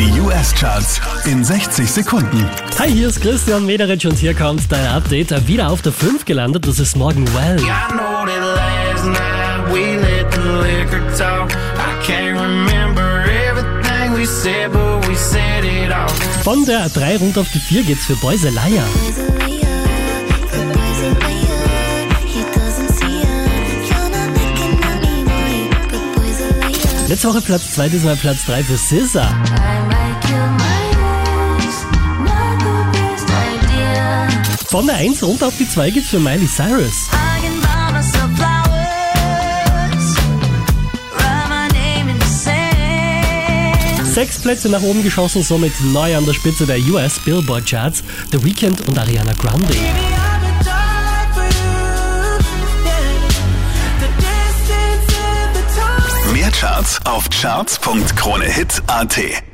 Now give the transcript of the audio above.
Die US-Charts in 60 Sekunden. Hi, hier ist Christian Mederitsch und hier kommt dein Update. Wieder auf der 5 gelandet, das ist Morgan Well. Von der 3 runter auf die 4 geht's für Boys a Liar. Letzte Woche Platz 2, diesmal Platz 3 für SZA. Von der 1 runter auf die 2 geht's für Miley Cyrus. Sechs Plätze nach oben geschossen, somit neu an der Spitze der US Billboard Charts. The Weeknd und Ariana Grande. Mehr Charts auf charts.kronehit.at.